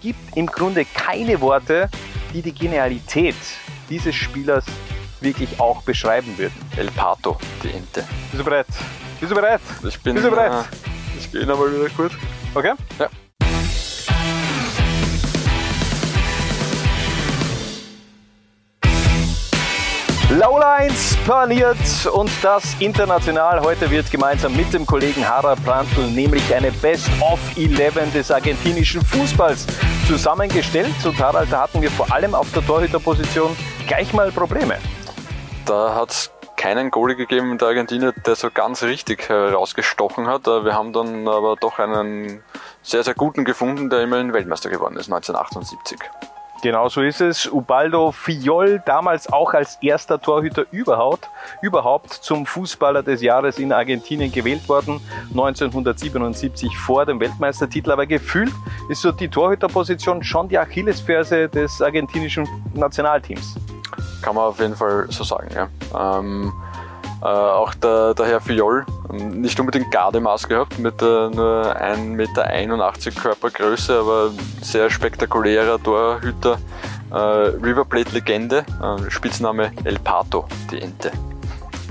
gibt im Grunde keine Worte, die die Genialität dieses Spielers wirklich auch beschreiben würden. El Pato, die Ente. Bist du bereit? Bist du bereit? Ich bin, Bist du bereit? Äh, ich bin aber wieder gut. Okay? Ja. Lowlines paniert und das international. Heute wird gemeinsam mit dem Kollegen Harald Brandl nämlich eine Best of 11 des argentinischen Fußballs zusammengestellt. Und Harald, da hatten wir vor allem auf der Torhüterposition gleich mal Probleme. Da hat es keinen Goalie gegeben in der Argentinier, der so ganz richtig herausgestochen hat. Äh, Wir haben dann aber doch einen sehr, sehr guten gefunden, der immerhin Weltmeister geworden ist, 1978. Genau so ist es. Ubaldo Fiol, damals auch als erster Torhüter überhaupt, überhaupt zum Fußballer des Jahres in Argentinien gewählt worden, 1977 vor dem Weltmeistertitel. Aber gefühlt ist so die Torhüterposition schon die Achillesferse des argentinischen Nationalteams. Kann man auf jeden Fall so sagen, ja. Ähm, äh, auch der, der Herr Fiol, ähm, nicht unbedingt Gardemaß gehabt, mit äh, nur 1,81 Meter Körpergröße, aber sehr spektakulärer Torhüter. Äh, River Plate Legende, äh, Spitzname El Pato, die Ente.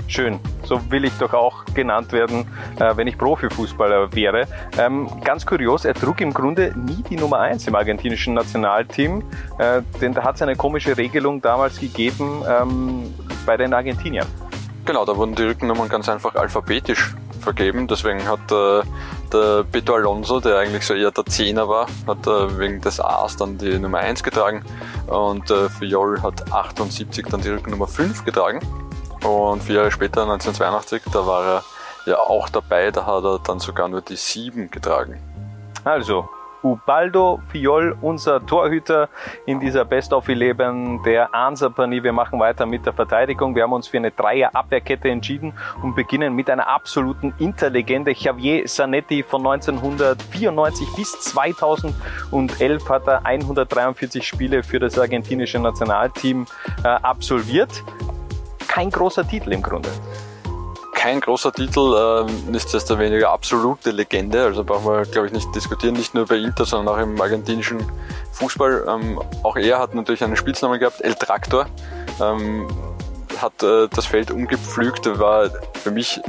Schön, so will ich doch auch genannt werden, äh, wenn ich Profifußballer wäre. Ähm, ganz kurios, er trug im Grunde nie die Nummer 1 im argentinischen Nationalteam, äh, denn da hat es eine komische Regelung damals gegeben ähm, bei den Argentiniern. Genau, da wurden die Rückennummern ganz einfach alphabetisch vergeben. Deswegen hat äh, der Beto Alonso, der eigentlich so eher der Zehner war, hat äh, wegen des A's dann die Nummer 1 getragen. Und äh, Fiol hat 78 dann die Rückennummer 5 getragen. Und vier Jahre später, 1982, da war er ja auch dabei, da hat er dann sogar nur die 7 getragen. Also, Ubaldo Fiol, unser Torhüter in dieser Best of 11 der Ansapani. Wir machen weiter mit der Verteidigung. Wir haben uns für eine Dreier-Abwehrkette entschieden und beginnen mit einer absoluten Interlegende. Javier Zanetti von 1994 bis 2011 hat er 143 Spiele für das argentinische Nationalteam äh, absolviert. Kein großer Titel im Grunde kein großer Titel, äh, nichtsdestoweniger absolute Legende. Also brauchen wir, glaube ich, nicht diskutieren, nicht nur bei Inter, sondern auch im argentinischen Fußball. Ähm, auch er hat natürlich einen Spitznamen gehabt, El Traktor. Ähm, hat äh, das Feld umgepflügt, war für mich,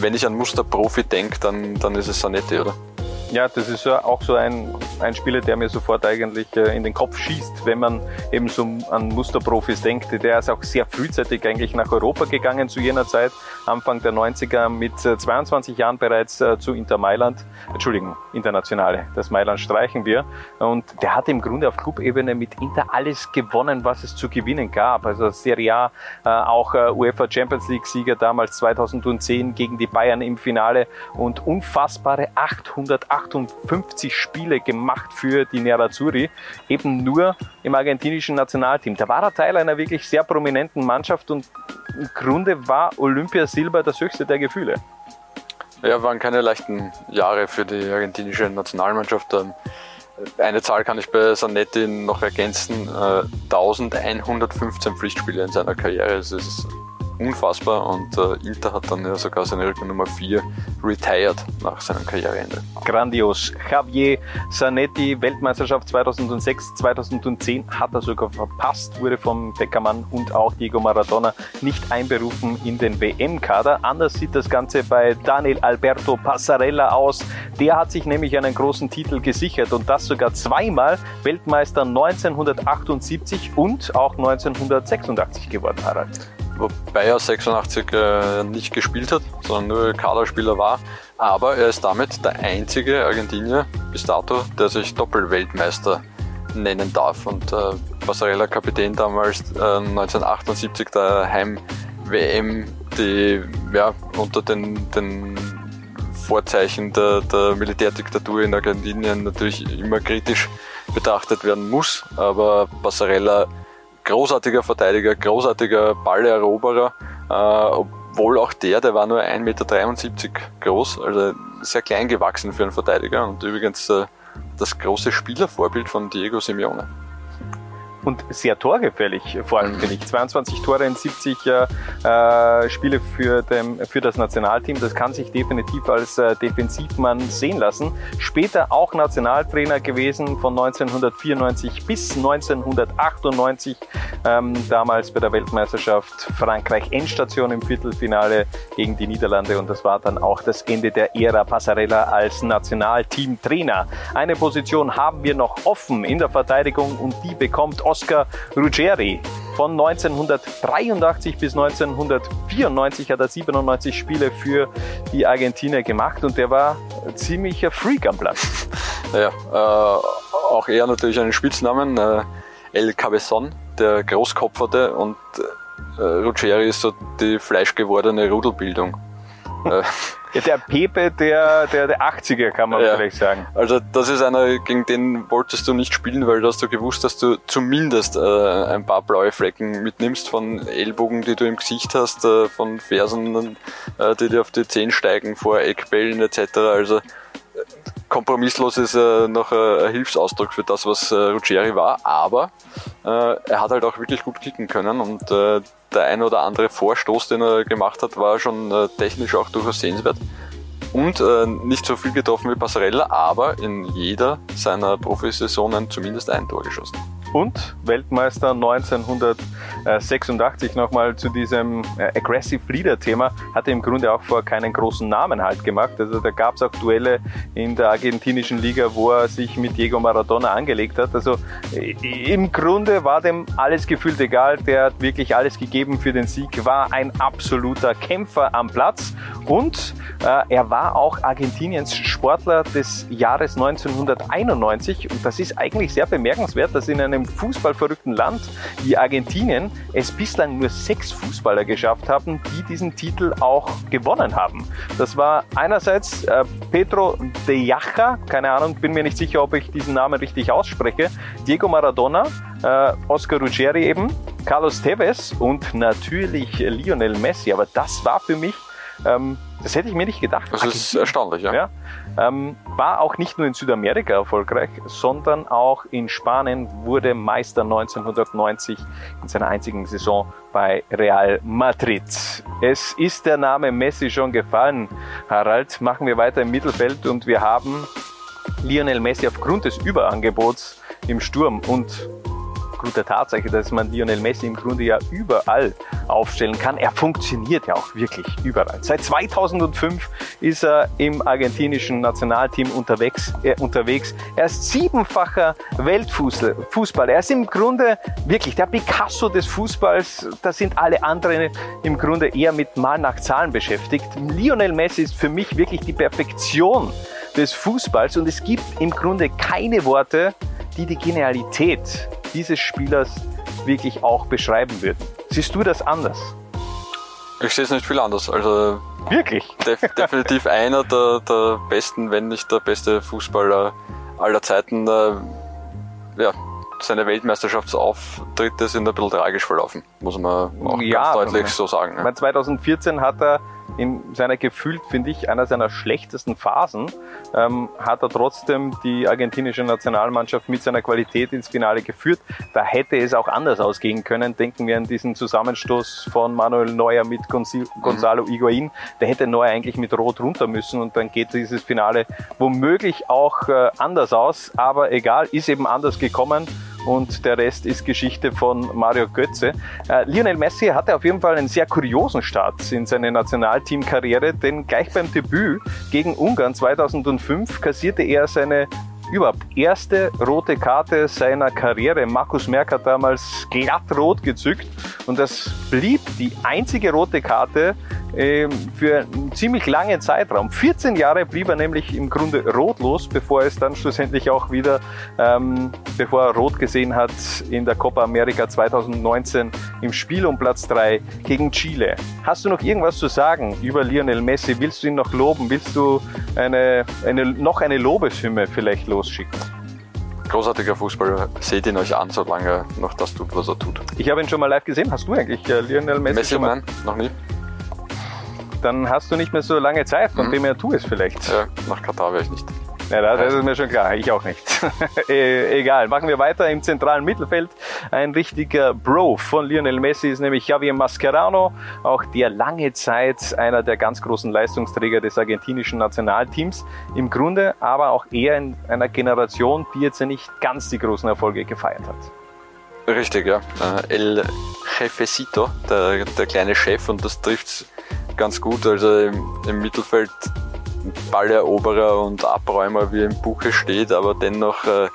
wenn ich an Musterprofi denke, dann, dann ist es Sanetti, oder? Ja, das ist auch so ein, ein Spieler, der mir sofort eigentlich äh, in den Kopf schießt, wenn man eben so an Musterprofis denkt. Der ist auch sehr frühzeitig eigentlich nach Europa gegangen zu jener Zeit, Anfang der 90er mit 22 äh, Jahren bereits äh, zu Inter Mailand. Entschuldigung, Internationale, das Mailand streichen wir. Und der hat im Grunde auf Clubebene mit Inter alles gewonnen, was es zu gewinnen gab. Also Serie A, auch UEFA Champions League Sieger damals 2010 gegen die Bayern im Finale und unfassbare 808 58 Spiele gemacht für die Nerazzurri, eben nur im argentinischen Nationalteam. Da war er Teil einer wirklich sehr prominenten Mannschaft und im Grunde war Olympia Silber das höchste der Gefühle. Ja, waren keine leichten Jahre für die argentinische Nationalmannschaft. Ähm, eine Zahl kann ich bei Sanetti noch ergänzen. 1115 äh, Pflichtspiele in seiner Karriere. Das ist unfassbar und äh, Inter hat dann ja sogar seine Rückennummer 4 retired nach seinem Karriereende. Grandios. Javier Zanetti, Weltmeisterschaft 2006, 2010 hat er sogar verpasst, wurde vom Beckermann und auch Diego Maradona nicht einberufen in den WM-Kader. Anders sieht das Ganze bei Daniel Alberto Passarella aus. Der hat sich nämlich einen großen Titel gesichert und das sogar zweimal Weltmeister 1978 und auch 1986 geworden, Harald wobei er 86 äh, nicht gespielt hat, sondern nur Kaderspieler war. Aber er ist damit der einzige Argentinier bis dato, der sich Doppelweltmeister nennen darf. Und äh, Passarella Kapitän damals äh, 1978 der Heim-WM, die ja, unter den, den Vorzeichen der, der Militärdiktatur in Argentinien natürlich immer kritisch betrachtet werden muss. Aber Passarella großartiger Verteidiger, großartiger Balleroberer, äh, obwohl auch der, der war nur 1,73 Meter groß, also sehr klein gewachsen für einen Verteidiger und übrigens äh, das große Spielervorbild von Diego Simeone. Und sehr torgefährlich, vor allem finde ich. 22 Tore in 70 äh, Spiele für, dem, für das Nationalteam, das kann sich definitiv als äh, Defensivmann sehen lassen. Später auch Nationaltrainer gewesen von 1994 bis 1998, ähm, damals bei der Weltmeisterschaft Frankreich Endstation im Viertelfinale gegen die Niederlande und das war dann auch das Ende der Ära Passarella als Nationalteamtrainer. Eine Position haben wir noch offen in der Verteidigung und die bekommt Oscar Ruggeri. Von 1983 bis 1994 hat er 97 Spiele für die Argentinier gemacht und der war ziemlicher Freak am Platz. Ja, äh, auch er natürlich einen Spitznamen, äh, El Cabezon, der Großkopferte und äh, Ruggeri ist so die fleischgewordene Rudelbildung. Ja, der Pepe der, der, der 80er, kann man ja. vielleicht sagen. Also das ist einer, gegen den wolltest du nicht spielen, weil du hast du gewusst, dass du zumindest äh, ein paar blaue Flecken mitnimmst von Ellbogen, die du im Gesicht hast, äh, von Fersen, äh, die dir auf die Zehen steigen, vor Eckbällen etc. Also kompromisslos ist äh, noch äh, ein Hilfsausdruck für das, was äh, Ruggeri war, aber äh, er hat halt auch wirklich gut kicken können und äh, der ein oder andere Vorstoß, den er gemacht hat, war schon äh, technisch auch durchaus sehenswert. Und äh, nicht so viel getroffen wie Passarella, aber in jeder seiner Profisaisonen zumindest ein Tor geschossen und Weltmeister 1986 nochmal zu diesem äh, Aggressive Leader Thema, hatte im Grunde auch vor keinen großen Namen halt gemacht. Also da gab es auch Duelle in der argentinischen Liga, wo er sich mit Diego Maradona angelegt hat. Also äh, im Grunde war dem alles gefühlt egal. Der hat wirklich alles gegeben für den Sieg, war ein absoluter Kämpfer am Platz und äh, er war auch Argentiniens Sportler des Jahres 1991 und das ist eigentlich sehr bemerkenswert, dass in einem fußballverrückten Land wie Argentinien es bislang nur sechs Fußballer geschafft haben, die diesen Titel auch gewonnen haben. Das war einerseits äh, Pedro de Jacha, keine Ahnung, bin mir nicht sicher, ob ich diesen Namen richtig ausspreche, Diego Maradona, äh, Oscar Ruggeri eben, Carlos Tevez und natürlich Lionel Messi. Aber das war für mich ähm, das hätte ich mir nicht gedacht. Das ist erstaunlich, ja. ja ähm, war auch nicht nur in Südamerika erfolgreich, sondern auch in Spanien wurde Meister 1990 in seiner einzigen Saison bei Real Madrid. Es ist der Name Messi schon gefallen. Harald, machen wir weiter im Mittelfeld und wir haben Lionel Messi aufgrund des Überangebots im Sturm und aufgrund der Tatsache, dass man Lionel Messi im Grunde ja überall aufstellen kann. Er funktioniert ja auch wirklich überall. Seit 2005 ist er im argentinischen Nationalteam unterwegs. Äh, unterwegs. Er ist siebenfacher Weltfußballer. Er ist im Grunde wirklich der Picasso des Fußballs. Da sind alle anderen im Grunde eher mit Mal nach Zahlen beschäftigt. Lionel Messi ist für mich wirklich die Perfektion des Fußballs und es gibt im Grunde keine Worte, die die Genialität dieses Spielers wirklich auch beschreiben würden. Siehst du das anders? Ich sehe es nicht viel anders. Also wirklich? Def definitiv einer der, der besten, wenn nicht der beste Fußballer aller Zeiten. Äh, ja, seine Weltmeisterschaftsauftritte sind ein bisschen tragisch verlaufen, muss man auch ja, ganz deutlich so sagen. Ja. 2014 hat er in seiner gefühlt, finde ich, einer seiner schlechtesten Phasen, ähm, hat er trotzdem die argentinische Nationalmannschaft mit seiner Qualität ins Finale geführt. Da hätte es auch anders ausgehen können. Denken wir an diesen Zusammenstoß von Manuel Neuer mit Gonzalo mhm. Higuain. Der hätte Neuer eigentlich mit Rot runter müssen und dann geht dieses Finale womöglich auch äh, anders aus. Aber egal, ist eben anders gekommen und der Rest ist Geschichte von Mario Götze. Äh, Lionel Messi hatte auf jeden Fall einen sehr kuriosen Start in seine Nationalteamkarriere, denn gleich beim Debüt gegen Ungarn 2005 kassierte er seine überhaupt erste rote Karte seiner Karriere. Markus Merck hat damals glatt rot gezückt und das blieb die einzige rote Karte für einen ziemlich langen Zeitraum. 14 Jahre blieb er nämlich im Grunde rotlos, bevor es dann schlussendlich auch wieder, ähm, bevor er rot gesehen hat in der Copa America 2019 im Spiel um Platz 3 gegen Chile. Hast du noch irgendwas zu sagen über Lionel Messi? Willst du ihn noch loben? Willst du eine, eine, noch eine Lobeshymne vielleicht losschicken? großartiger Fußballer. Seht ihn euch an, solange noch das tut, was er tut. Ich habe ihn schon mal live gesehen. Hast du eigentlich äh, Lionel Messi? Messi, nein, noch nie dann hast du nicht mehr so lange Zeit, von mhm. dem her tu es vielleicht. Ja, nach Katar wäre ich nicht. Ja, das ist mir schon klar, ich auch nicht. E, egal, machen wir weiter im zentralen Mittelfeld. Ein richtiger Bro von Lionel Messi ist nämlich Javier Mascherano, auch der lange Zeit einer der ganz großen Leistungsträger des argentinischen Nationalteams. Im Grunde aber auch eher in einer Generation, die jetzt nicht ganz die großen Erfolge gefeiert hat. Richtig, ja. Äh, El Jefecito, der, der kleine Chef, und das trifft ganz gut. Also im, im Mittelfeld Balleroberer und Abräumer, wie im Buche steht, aber dennoch äh,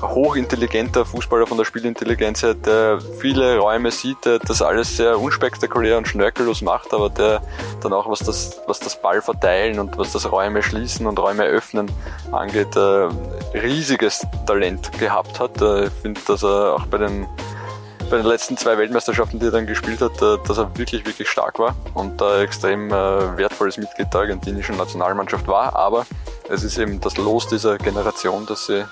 hochintelligenter Fußballer von der Spielintelligenz her, der viele Räume sieht, der das alles sehr unspektakulär und schnörkellos macht, aber der dann auch was das, was das Ball verteilen und was das Räume schließen und Räume öffnen angeht, äh, riesiges Talent gehabt hat. Äh, ich finde, dass er auch bei den bei den letzten zwei Weltmeisterschaften, die er dann gespielt hat, äh, dass er wirklich, wirklich stark war und da extrem äh, wertvolles Mitglied der argentinischen Nationalmannschaft war. Aber es ist eben das Los dieser Generation, dass sie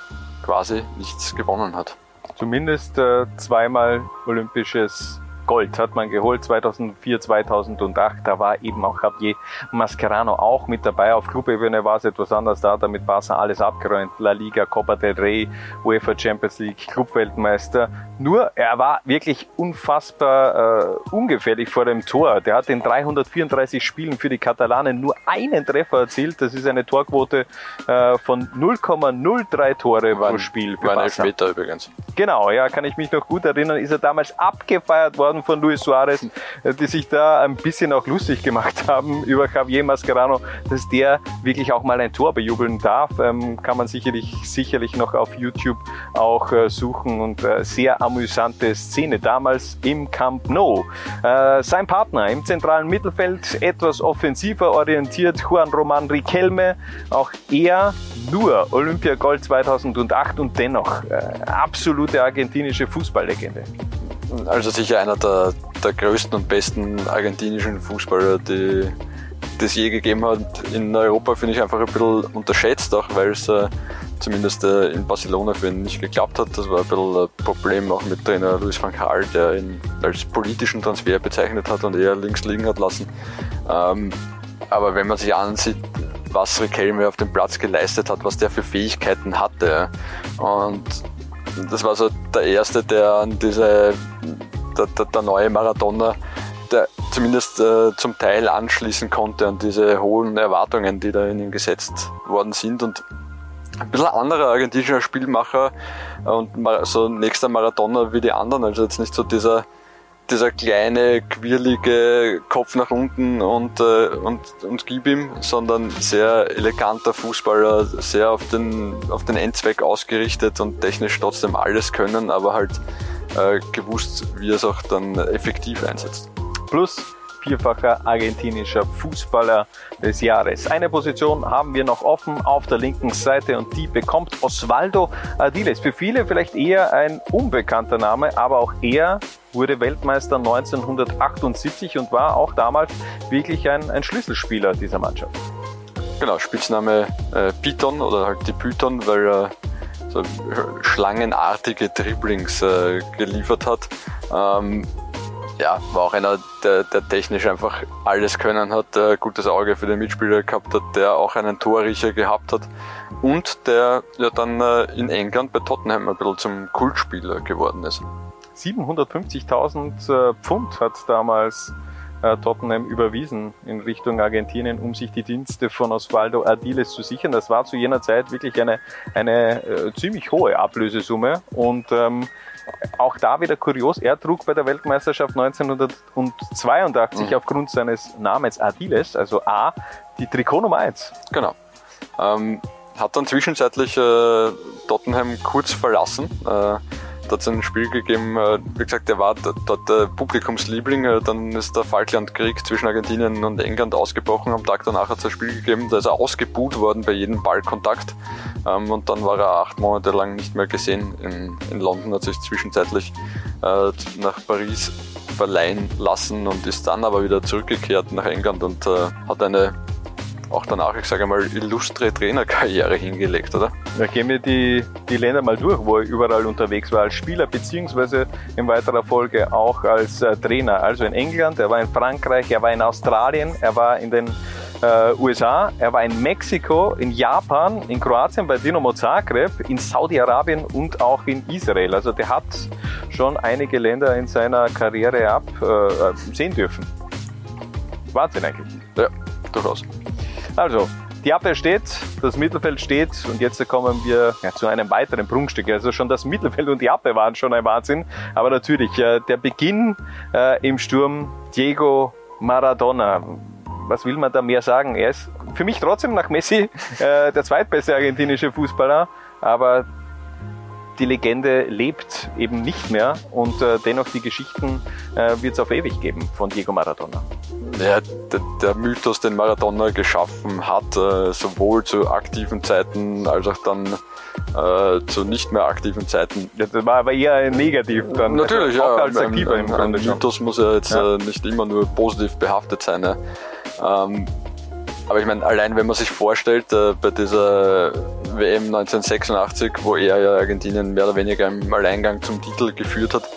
quasi nichts gewonnen hat. Zumindest äh, zweimal olympisches Gold hat man geholt 2004, 2008. Da war eben auch Javier Mascherano auch mit dabei. Auf Clubebene war es etwas anders. Da hat er mit Barca alles abgeräumt. La Liga, Copa del Rey, UEFA Champions League, Clubweltmeister. Nur er war wirklich unfassbar äh, ungefährlich vor dem Tor. Der hat in 334 Spielen für die Katalanen nur einen Treffer erzielt. Das ist eine Torquote äh, von 0,03 Tore war, pro Spiel. Für war ein Elfmeter übrigens. Genau, ja, kann ich mich noch gut erinnern. Ist er damals abgefeiert worden worden von Luis Suarez, äh, die sich da ein bisschen auch lustig gemacht haben über Javier Mascherano, dass der wirklich auch mal ein Tor bejubeln darf. Ähm, kann man sicherlich, sicherlich noch auf YouTube auch äh, suchen und äh, sehr amüsante Szene damals im Camp Nou. Sein Partner im zentralen Mittelfeld, etwas offensiver orientiert, Juan Roman Riquelme, auch er nur Olympiagold 2008 und dennoch absolute argentinische Fußballlegende also sicher einer der, der größten und besten argentinischen Fußballer, die es je gegeben hat. In Europa finde ich einfach ein bisschen unterschätzt, auch weil es äh, zumindest äh, in Barcelona für ihn nicht geklappt hat. Das war ein bisschen ein Problem auch mit Trainer Luis van Gaal, der ihn als politischen Transfer bezeichnet hat und eher links liegen hat lassen. Ähm, aber wenn man sich ansieht, was Riquelme auf dem Platz geleistet hat, was der für Fähigkeiten hatte und das war so der erste, der an diese, der, der, der neue Maradona, der zumindest äh, zum Teil anschließen konnte an diese hohen Erwartungen, die da in ihm gesetzt worden sind. Und ein bisschen anderer argentinischer Spielmacher und so nächster Maradona wie die anderen, also jetzt nicht so dieser dieser kleine, quirlige Kopf nach unten und, äh, und, und gib ihm, sondern sehr eleganter Fußballer, sehr auf den, auf den Endzweck ausgerichtet und technisch trotzdem alles können, aber halt äh, gewusst, wie er es auch dann effektiv einsetzt. Plus vierfacher argentinischer Fußballer des Jahres. Eine Position haben wir noch offen auf der linken Seite und die bekommt Osvaldo Adiles. Für viele vielleicht eher ein unbekannter Name, aber auch er wurde Weltmeister 1978 und war auch damals wirklich ein, ein Schlüsselspieler dieser Mannschaft. Genau, Spitzname äh, Python oder halt die Python, weil er so schlangenartige Dribblings äh, geliefert hat. Ähm, ja, war auch einer, der, der technisch einfach alles können hat, der gutes Auge für den Mitspieler gehabt hat, der auch einen Torriecher gehabt hat und der ja dann äh, in England bei Tottenham ein bisschen zum Kultspieler geworden ist. 750.000 äh, Pfund hat damals äh, Tottenham überwiesen in Richtung Argentinien, um sich die Dienste von Osvaldo Ardiles zu sichern. Das war zu jener Zeit wirklich eine, eine äh, ziemlich hohe Ablösesumme und ähm, auch da wieder kurios, er trug bei der Weltmeisterschaft 1982 mhm. aufgrund seines Namens Ardiles, also A, die Trikot Nummer 1. Genau. Ähm, hat dann zwischenzeitlich äh, Tottenham kurz verlassen. Äh, da hat es ein Spiel gegeben, äh, wie gesagt, der war dort der Publikumsliebling, äh, dann ist der Falklandkrieg zwischen Argentinien und England ausgebrochen, am Tag danach hat es ein Spiel gegeben, da ist er ausgebuht worden bei jedem Ballkontakt ähm, und dann war er acht Monate lang nicht mehr gesehen. In, in London, hat sich zwischenzeitlich äh, nach Paris verleihen lassen und ist dann aber wieder zurückgekehrt nach England und hat eine auch danach, ich sage mal, illustre Trainerkarriere hingelegt, oder? Da gehen wir die, die Länder mal durch, wo er überall unterwegs war als Spieler, beziehungsweise in weiterer Folge auch als äh, Trainer. Also in England, er war in Frankreich, er war in Australien, er war in den äh, USA, er war in Mexiko, in Japan, in Kroatien bei Dinamo Zagreb, in Saudi-Arabien und auch in Israel. Also der hat schon einige Länder in seiner Karriere absehen äh, dürfen. Wahnsinn eigentlich. Ja, durchaus. Also, die Abwehr steht, das Mittelfeld steht und jetzt kommen wir ja, zu einem weiteren Prunkstück. Also schon das Mittelfeld und die Abwehr waren schon ein Wahnsinn. Aber natürlich, äh, der Beginn äh, im Sturm, Diego Maradona. Was will man da mehr sagen? Er ist für mich trotzdem nach Messi äh, der zweitbeste argentinische Fußballer, aber die Legende lebt eben nicht mehr und äh, dennoch die Geschichten äh, wird es auf ewig geben von Diego Maradona. Ja, der, der Mythos, den Maradona geschaffen hat, äh, sowohl zu aktiven Zeiten als auch dann äh, zu nicht mehr aktiven Zeiten. Ja, das war aber eher negativ dann. Natürlich, also, ja. Als aktiver ein, im Grunde ein Mythos muss ja jetzt ja. Äh, nicht immer nur positiv behaftet sein. Ja. Ähm, aber ich meine, allein wenn man sich vorstellt, äh, bei dieser WM 1986, wo er ja Argentinien mehr oder weniger im Alleingang zum Titel geführt hat,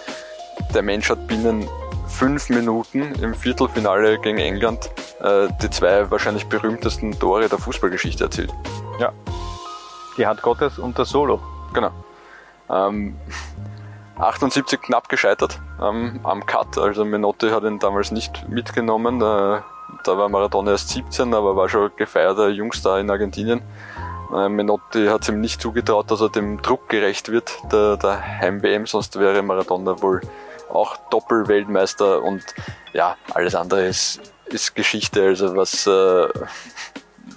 der Mensch hat binnen fünf Minuten im Viertelfinale gegen England äh, die zwei wahrscheinlich berühmtesten Tore der Fußballgeschichte erzielt. Ja. Die Hand Gottes und das Solo. Genau. Ähm, 78 knapp gescheitert ähm, am Cut, also Menotti hat ihn damals nicht mitgenommen. Äh, da war Maradona erst 17, aber war schon gefeierter Jungstar in Argentinien. Äh, Menotti hat es ihm nicht zugetraut, dass er dem Druck gerecht wird, der, der Heim-WM, sonst wäre Maradona wohl auch Doppelweltmeister und ja, alles andere ist, ist Geschichte. Also was äh,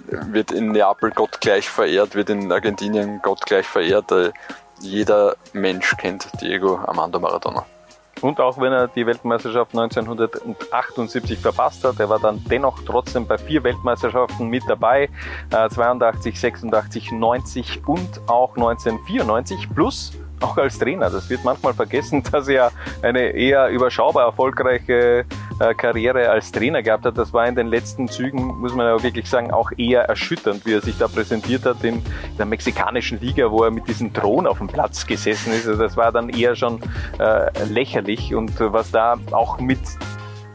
wird in Neapel Gott gleich verehrt, wird in Argentinien Gott gleich verehrt. Äh, jeder Mensch kennt Diego Armando Maradona. Und auch wenn er die Weltmeisterschaft 1978 verpasst hat, er war dann dennoch trotzdem bei vier Weltmeisterschaften mit dabei, äh, 82, 86, 90 und auch 1994 plus auch als Trainer. Das wird manchmal vergessen, dass er eine eher überschaubar erfolgreiche Karriere als Trainer gehabt hat. Das war in den letzten Zügen, muss man ja wirklich sagen, auch eher erschütternd, wie er sich da präsentiert hat in der mexikanischen Liga, wo er mit diesem Thron auf dem Platz gesessen ist. Also das war dann eher schon äh, lächerlich und was da auch mit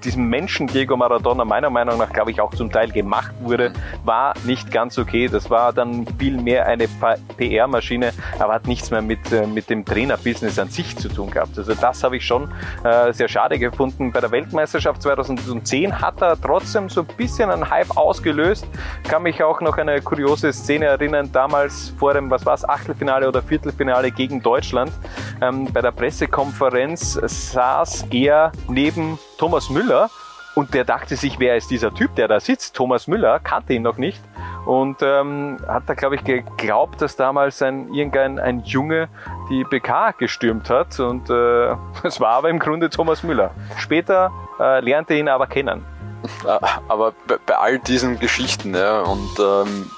diesem Menschen Diego Maradona meiner Meinung nach, glaube ich, auch zum Teil gemacht wurde, war nicht ganz okay. Das war dann viel mehr eine PR-Maschine, aber hat nichts mehr mit, äh, mit dem Trainerbusiness an sich zu tun gehabt. Also das habe ich schon äh, sehr schade gefunden. Bei der Weltmeisterschaft 2010 hat er trotzdem so ein bisschen einen Hype ausgelöst. Kann mich auch noch eine kuriose Szene erinnern, damals vor dem, was war es, Achtelfinale oder Viertelfinale gegen Deutschland. Ähm, bei der Pressekonferenz saß er neben Thomas Müller und der dachte sich, wer ist dieser Typ, der da sitzt? Thomas Müller kannte ihn noch nicht und ähm, hat da, glaube ich, geglaubt, dass damals ein irgendein ein Junge die BK gestürmt hat und äh, es war aber im Grunde Thomas Müller. Später äh, lernte ihn aber kennen. Aber bei, bei all diesen Geschichten ja, und ähm,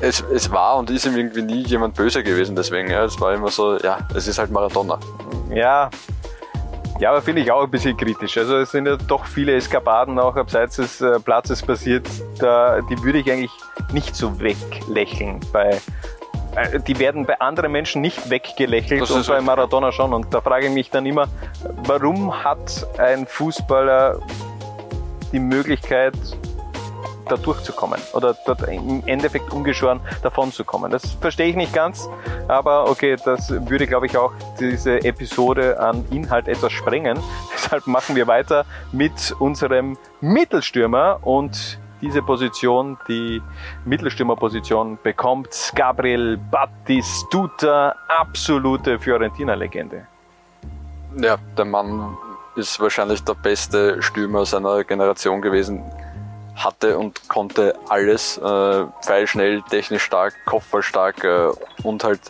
es, es war und ist ihm irgendwie nie jemand böse gewesen, deswegen, ja, es war immer so, ja, es ist halt Maradona. Ja, ja, aber finde ich auch ein bisschen kritisch. Also es sind ja doch viele Eskapaden auch abseits des äh, Platzes passiert. Da, die würde ich eigentlich nicht so weglächeln bei äh, die werden bei anderen Menschen nicht weggelächelt und bei Maradona schon. Und da frage ich mich dann immer, warum hat ein Fußballer die Möglichkeit, da durchzukommen oder dort im Endeffekt ungeschoren davon zu kommen. Das verstehe ich nicht ganz, aber okay, das würde, glaube ich, auch diese Episode an Inhalt etwas sprengen. Deshalb machen wir weiter mit unserem Mittelstürmer und diese Position, die Mittelstürmerposition, bekommt Gabriel Battistuta, absolute Fiorentina-Legende. Ja, der Mann ist wahrscheinlich der beste Stürmer seiner Generation gewesen hatte und konnte alles. Äh, pfeilschnell, technisch stark, kopfballstark äh, und halt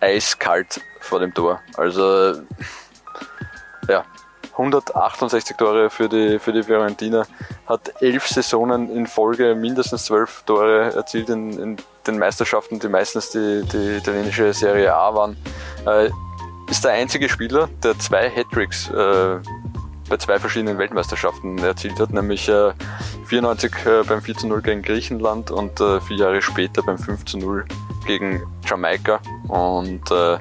eiskalt vor dem Tor. Also ja, 168 Tore für die, für die Fiorentina, hat elf Saisonen in Folge mindestens zwölf Tore erzielt in, in den Meisterschaften, die meistens die, die italienische Serie A waren. Äh, ist der einzige Spieler, der zwei Hattricks äh, bei zwei verschiedenen Weltmeisterschaften erzielt hat, nämlich äh, 94 äh, beim 4 0 gegen Griechenland und äh, vier Jahre später beim 5 0 gegen Jamaika. Und äh,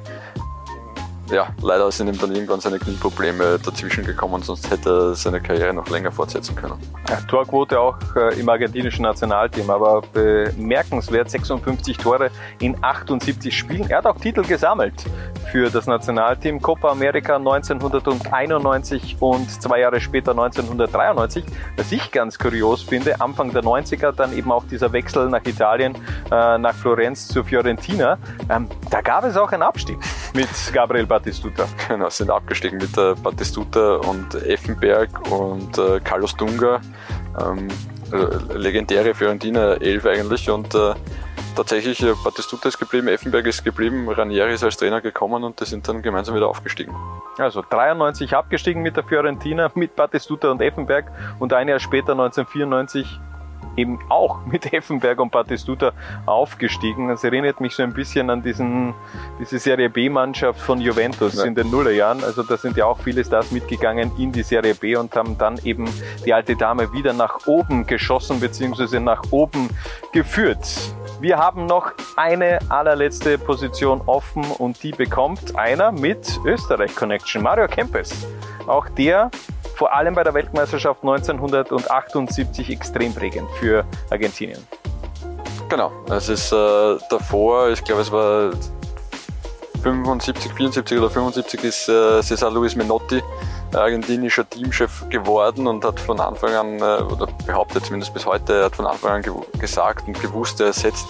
ja, leider sind ihm dann irgendwann seine Knieprobleme dazwischen gekommen, sonst hätte er seine Karriere noch länger fortsetzen können. Ja, Torquote auch äh, im argentinischen Nationalteam, aber bemerkenswert 56 Tore in 78 Spielen. Er hat auch Titel gesammelt für das Nationalteam Copa America 1991 und zwei Jahre später 1993. Was ich ganz kurios finde, Anfang der 90er dann eben auch dieser Wechsel nach Italien, äh, nach Florenz zur Fiorentina. Ähm, da gab es auch einen Abstieg mit Gabriel Battistuta. Genau, sind abgestiegen mit äh, Battistuta und Effenberg und äh, Carlos Dunga. Ähm, äh, legendäre Fiorentina 11 eigentlich und äh, tatsächlich äh, Battistuta ist geblieben, Effenberg ist geblieben, Ranieri ist als Trainer gekommen und die sind dann gemeinsam wieder aufgestiegen. Also 93 abgestiegen mit der Fiorentina, mit Battistuta und Effenberg und ein Jahr später 1994 eben auch mit Effenberg und Battistuta aufgestiegen. Das erinnert mich so ein bisschen an diesen, diese Serie B-Mannschaft von Juventus ja. in den Nullerjahren. Also da sind ja auch viele Stars mitgegangen in die Serie B und haben dann eben die alte Dame wieder nach oben geschossen bzw. nach oben geführt. Wir haben noch eine allerletzte Position offen und die bekommt einer mit Österreich Connection, Mario Kempes. Auch der vor allem bei der Weltmeisterschaft 1978 extrem prägend für Argentinien. Genau, es ist äh, davor, ich glaube es war 75, 74 oder 75 ist äh, Cesar Luis Menotti argentinischer Teamchef geworden und hat von Anfang an, äh, oder behauptet zumindest bis heute, hat von Anfang an ge gesagt und gewusst, er setzt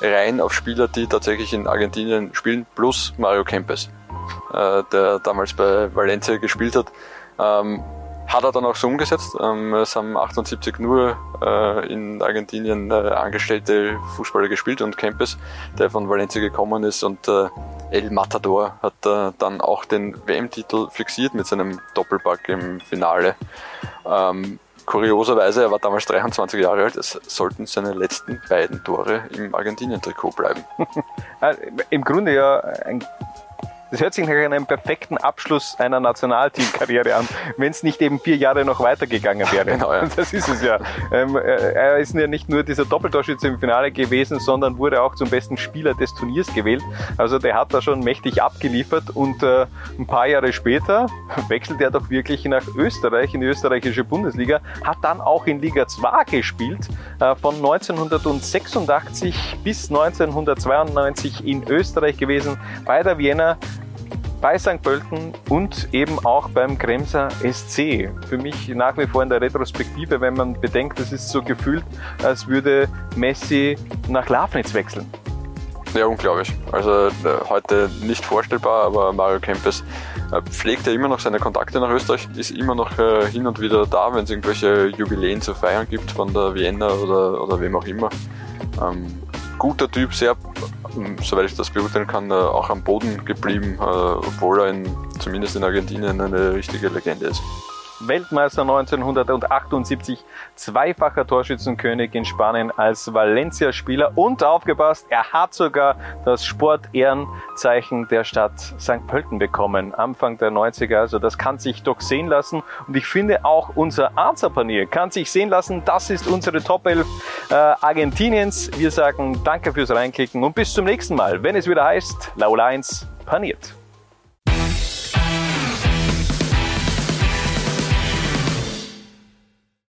rein auf Spieler, die tatsächlich in Argentinien spielen, plus Mario Kempes, äh, der damals bei Valencia gespielt hat. Ähm, hat er dann auch so umgesetzt. Ähm, es haben 78 nur äh, in Argentinien äh, angestellte Fußballer gespielt und Kempes, der von Valencia gekommen ist und äh, El Matador hat äh, dann auch den WM-Titel fixiert mit seinem Doppelpack im Finale. Ähm, kurioserweise, er war damals 23 Jahre alt, es sollten seine letzten beiden Tore im Argentinien-Trikot bleiben. Äh, Im Grunde ja ein das hört sich nach einem perfekten Abschluss einer Nationalteamkarriere an, wenn es nicht eben vier Jahre noch weitergegangen wäre. Genau, ja. Das ist es ja. Ähm, äh, er ist ja nicht nur dieser Doppeltorschütze im Finale gewesen, sondern wurde auch zum besten Spieler des Turniers gewählt. Also der hat da schon mächtig abgeliefert und äh, ein paar Jahre später wechselt er doch wirklich nach Österreich, in die österreichische Bundesliga, hat dann auch in Liga 2 gespielt, äh, von 1986 bis 1992 in Österreich gewesen, bei der Vienna bei St. Pölten und eben auch beim Kremser SC. Für mich nach wie vor in der Retrospektive, wenn man bedenkt, es ist so gefühlt, als würde Messi nach Lafnitz wechseln. Ja, unglaublich. Also äh, heute nicht vorstellbar, aber Mario Kempes äh, pflegt ja immer noch seine Kontakte nach Österreich, ist immer noch äh, hin und wieder da, wenn es irgendwelche Jubiläen zu feiern gibt von der Vienna oder, oder wem auch immer. Ähm, guter Typ, sehr soweit ich das beurteilen kann, äh, auch am Boden geblieben, äh, obwohl er in, zumindest in Argentinien eine richtige Legende ist. Weltmeister 1978, zweifacher Torschützenkönig in Spanien als Valencia-Spieler und aufgepasst, er hat sogar das Sportehrenzeichen der Stadt St. Pölten bekommen, Anfang der 90er. Also das kann sich doch sehen lassen und ich finde auch unser Answerpanier kann sich sehen lassen. Das ist unsere Top 11 äh, Argentiniens. Wir sagen danke fürs Reinklicken und bis zum nächsten Mal, wenn es wieder heißt Laula 1 paniert.